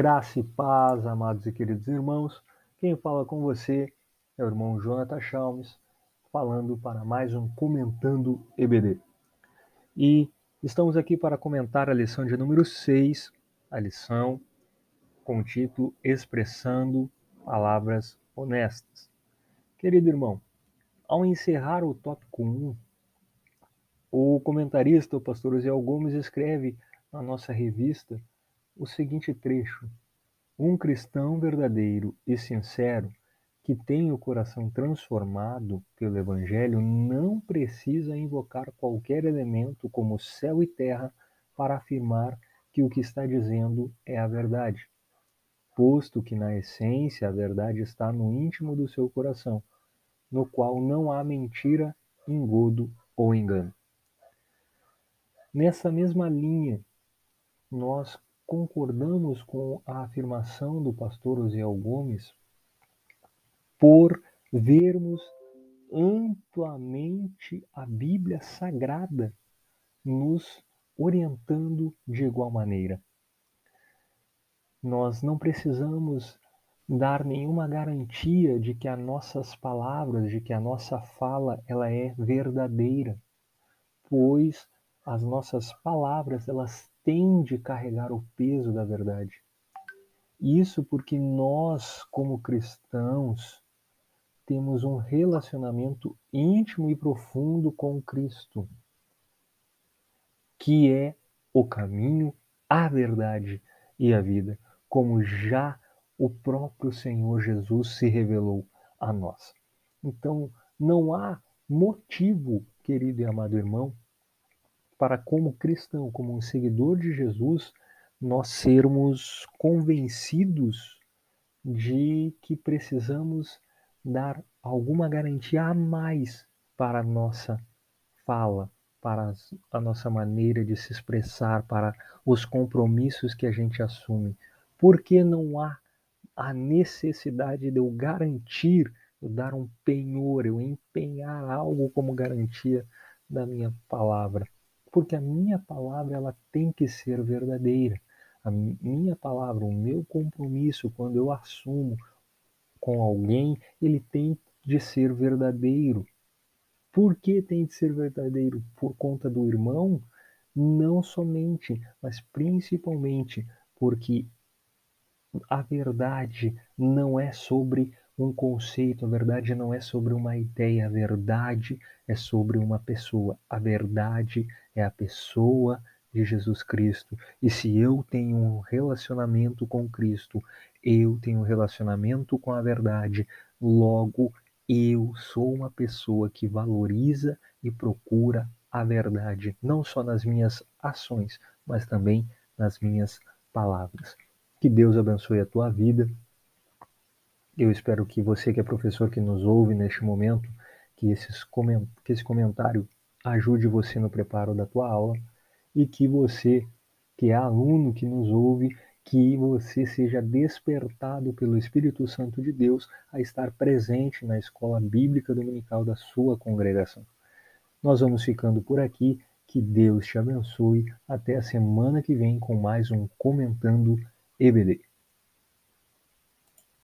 Graça e paz, amados e queridos irmãos. Quem fala com você é o irmão Jonathan Chalmes, falando para mais um Comentando EBD. E estamos aqui para comentar a lição de número 6, a lição com o título Expressando Palavras Honestas. Querido irmão, ao encerrar o tópico 1, o comentarista, o pastor Osiel Gomes, escreve na nossa revista o seguinte trecho: Um cristão verdadeiro e sincero que tem o coração transformado pelo Evangelho não precisa invocar qualquer elemento como céu e terra para afirmar que o que está dizendo é a verdade, posto que na essência a verdade está no íntimo do seu coração, no qual não há mentira, engodo ou engano. Nessa mesma linha, nós concordamos com a afirmação do pastor Osiel Gomes por vermos amplamente a Bíblia Sagrada nos orientando de igual maneira. Nós não precisamos dar nenhuma garantia de que as nossas palavras, de que a nossa fala, ela é verdadeira, pois as nossas palavras, elas têm de carregar o peso da verdade. Isso porque nós, como cristãos, temos um relacionamento íntimo e profundo com Cristo, que é o caminho, a verdade e a vida, como já o próprio Senhor Jesus se revelou a nós. Então, não há motivo, querido e amado irmão, para, como cristão, como um seguidor de Jesus, nós sermos convencidos de que precisamos dar alguma garantia a mais para a nossa fala, para a nossa maneira de se expressar, para os compromissos que a gente assume. Porque não há a necessidade de eu garantir, eu dar um penhor, eu empenhar algo como garantia da minha palavra porque a minha palavra ela tem que ser verdadeira. A minha palavra, o meu compromisso, quando eu assumo com alguém, ele tem de ser verdadeiro. Por que tem de ser verdadeiro? Por conta do irmão? Não somente, mas principalmente porque a verdade não é sobre um conceito, a verdade não é sobre uma ideia, a verdade é sobre uma pessoa. A verdade é a pessoa de Jesus Cristo. E se eu tenho um relacionamento com Cristo, eu tenho um relacionamento com a verdade, logo eu sou uma pessoa que valoriza e procura a verdade, não só nas minhas ações, mas também nas minhas palavras. Que Deus abençoe a tua vida eu espero que você que é professor que nos ouve neste momento, que, esses que esse comentário ajude você no preparo da tua aula e que você que é aluno que nos ouve, que você seja despertado pelo Espírito Santo de Deus a estar presente na escola bíblica dominical da sua congregação. Nós vamos ficando por aqui. Que Deus te abençoe. Até a semana que vem com mais um Comentando EBD.